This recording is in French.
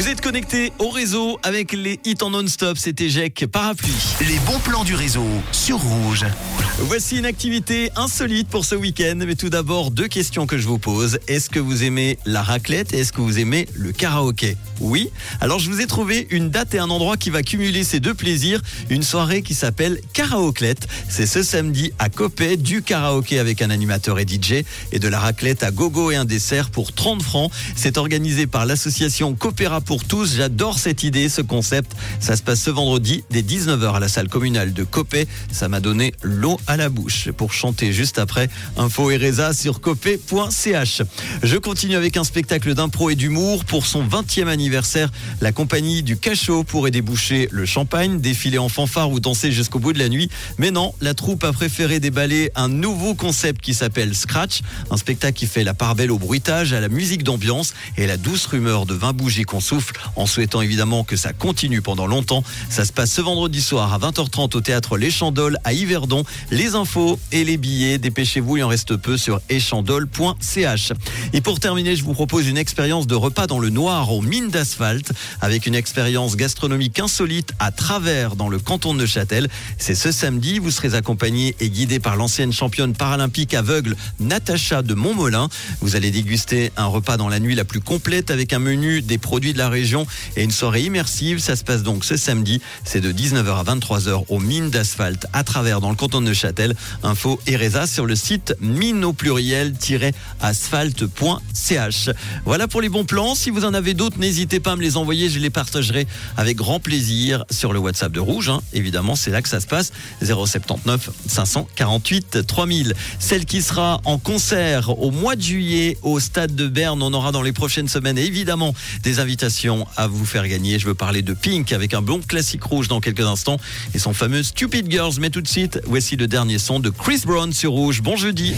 Vous êtes connecté au réseau avec les hits en non-stop. C'était Jack Parapluie. Les bons plans du réseau sur Rouge. Voici une activité insolite pour ce week-end. Mais tout d'abord, deux questions que je vous pose. Est-ce que vous aimez la raclette? Et est-ce que vous aimez le karaoké? Oui. Alors, je vous ai trouvé une date et un endroit qui va cumuler ces deux plaisirs. Une soirée qui s'appelle Karaoclette. C'est ce samedi à Copé, du karaoké avec un animateur et DJ et de la raclette à gogo et un dessert pour 30 francs. C'est organisé par l'association Coopéra pour tous. J'adore cette idée, ce concept. Ça se passe ce vendredi dès 19h à la salle communale de Copé. Ça m'a donné l'eau à la bouche pour chanter juste après. Info Ereza sur copé.ch. Je continue avec un spectacle d'impro et d'humour pour son 20e anniversaire. La compagnie du Cachot pourrait déboucher le champagne, défiler en fanfare ou danser jusqu'au bout de la nuit. Mais non, la troupe a préféré déballer un nouveau concept qui s'appelle Scratch. Un spectacle qui fait la part belle au bruitage, à la musique d'ambiance et la douce rumeur de 20 bougies qu'on souffle en souhaitant évidemment que ça continue pendant longtemps. Ça se passe ce vendredi soir à 20h30 au théâtre Les Chandoles à Yverdon. Les infos et les billets, dépêchez-vous, il en reste peu sur échandole.ch. Et pour terminer, je vous propose une expérience de repas dans le noir aux mines d'asphalte avec une expérience gastronomique insolite à travers dans le canton de Neuchâtel. C'est ce samedi, vous serez accompagné et guidé par l'ancienne championne paralympique aveugle Natacha de Montmolin. Vous allez déguster un repas dans la nuit la plus complète avec un menu des produits de la région et une soirée immersive. Ça se passe donc ce samedi. C'est de 19h à 23h aux mines d'asphalte à travers dans le canton de Neuchâtel. Info Ereza sur le site mine au pluriel-asphalte.ch. Voilà pour les bons plans. Si vous en avez d'autres, n'hésitez pas à me les envoyer. Je les partagerai avec grand plaisir sur le WhatsApp de Rouge. hein. Évidemment, c'est là que ça se passe. 079 548 3000. Celle qui sera en concert au mois de juillet au stade de Berne. On aura dans les prochaines semaines évidemment des à vous faire gagner. Je veux parler de Pink avec un bon classique rouge dans quelques instants et son fameux Stupid Girls. Mais tout de suite, voici le dernier son de Chris Brown sur Rouge. Bon jeudi.